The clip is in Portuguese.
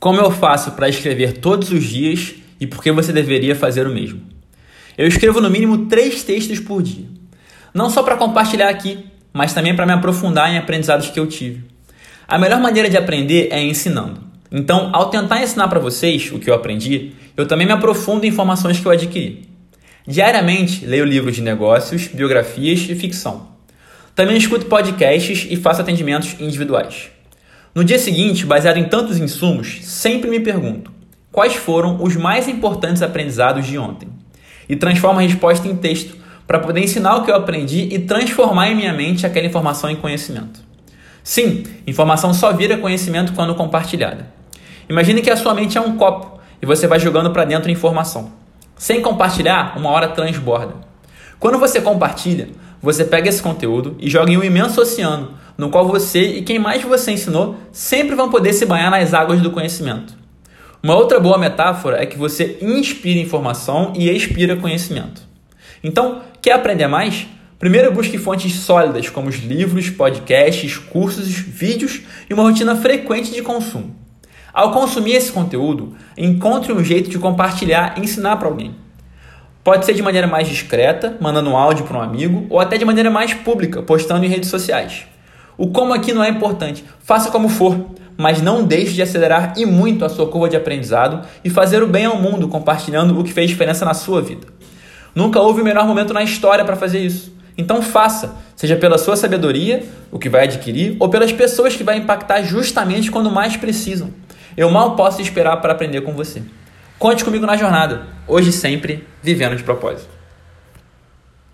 Como eu faço para escrever todos os dias e por que você deveria fazer o mesmo? Eu escrevo no mínimo três textos por dia. Não só para compartilhar aqui, mas também para me aprofundar em aprendizados que eu tive. A melhor maneira de aprender é ensinando. Então, ao tentar ensinar para vocês o que eu aprendi, eu também me aprofundo em informações que eu adquiri. Diariamente, leio livros de negócios, biografias e ficção. Também escuto podcasts e faço atendimentos individuais. No dia seguinte, baseado em tantos insumos, sempre me pergunto quais foram os mais importantes aprendizados de ontem. E transformo a resposta em texto para poder ensinar o que eu aprendi e transformar em minha mente aquela informação em conhecimento. Sim, informação só vira conhecimento quando compartilhada. Imagine que a sua mente é um copo e você vai jogando para dentro informação. Sem compartilhar, uma hora transborda. Quando você compartilha, você pega esse conteúdo e joga em um imenso oceano, no qual você e quem mais você ensinou sempre vão poder se banhar nas águas do conhecimento. Uma outra boa metáfora é que você inspira informação e expira conhecimento. Então, quer aprender mais? Primeiro busque fontes sólidas como os livros, podcasts, cursos, vídeos e uma rotina frequente de consumo. Ao consumir esse conteúdo, encontre um jeito de compartilhar e ensinar para alguém. Pode ser de maneira mais discreta, mandando um áudio para um amigo, ou até de maneira mais pública, postando em redes sociais. O como aqui não é importante, faça como for, mas não deixe de acelerar e muito a sua curva de aprendizado e fazer o bem ao mundo compartilhando o que fez diferença na sua vida. Nunca houve o melhor momento na história para fazer isso. Então faça, seja pela sua sabedoria, o que vai adquirir, ou pelas pessoas que vai impactar justamente quando mais precisam. Eu mal posso esperar para aprender com você. Conte comigo na jornada. Hoje sempre, vivendo de propósito.